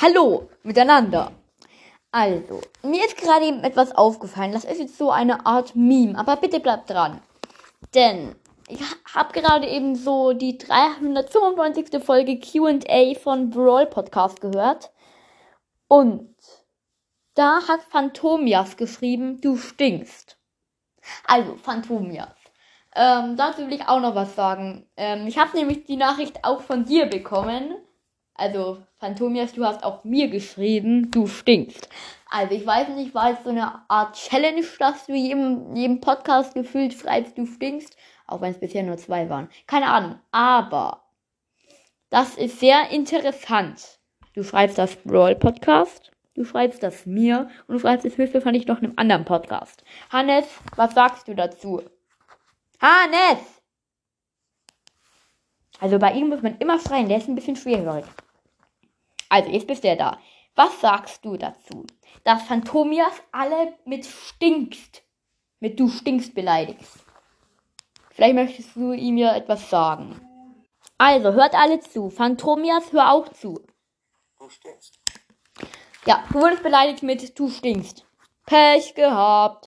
Hallo miteinander. Also, mir ist gerade eben etwas aufgefallen. Das ist jetzt so eine Art Meme, aber bitte bleibt dran. Denn ich habe gerade eben so die 395. Folge QA von Brawl Podcast gehört. Und da hat Phantomias geschrieben, du stinkst. Also, Phantomias. Ähm, dazu will ich auch noch was sagen. Ähm, ich habe nämlich die Nachricht auch von dir bekommen. Also, Phantomias, du hast auch mir geschrieben, du stinkst. Also, ich weiß nicht, war es so eine Art Challenge, dass du jedem, jedem Podcast gefühlt schreibst, du stinkst. Auch wenn es bisher nur zwei waren. Keine Ahnung. Aber, das ist sehr interessant. Du schreibst das Brawl Podcast. Du schreibst das mir. Und du schreibst es höchstwahrscheinlich noch einem anderen Podcast. Hannes, was sagst du dazu? Hannes! Also bei ihm muss man immer schreien, der ist ein bisschen schwierig. Also, jetzt bist du ja da. Was sagst du dazu? Dass Phantomias alle mit stinkst, mit du stinkst beleidigst. Vielleicht möchtest du ihm ja etwas sagen. Also, hört alle zu. Phantomias, hör auch zu. Du stinkst. Ja, du wurdest beleidigt mit du stinkst. Pech gehabt.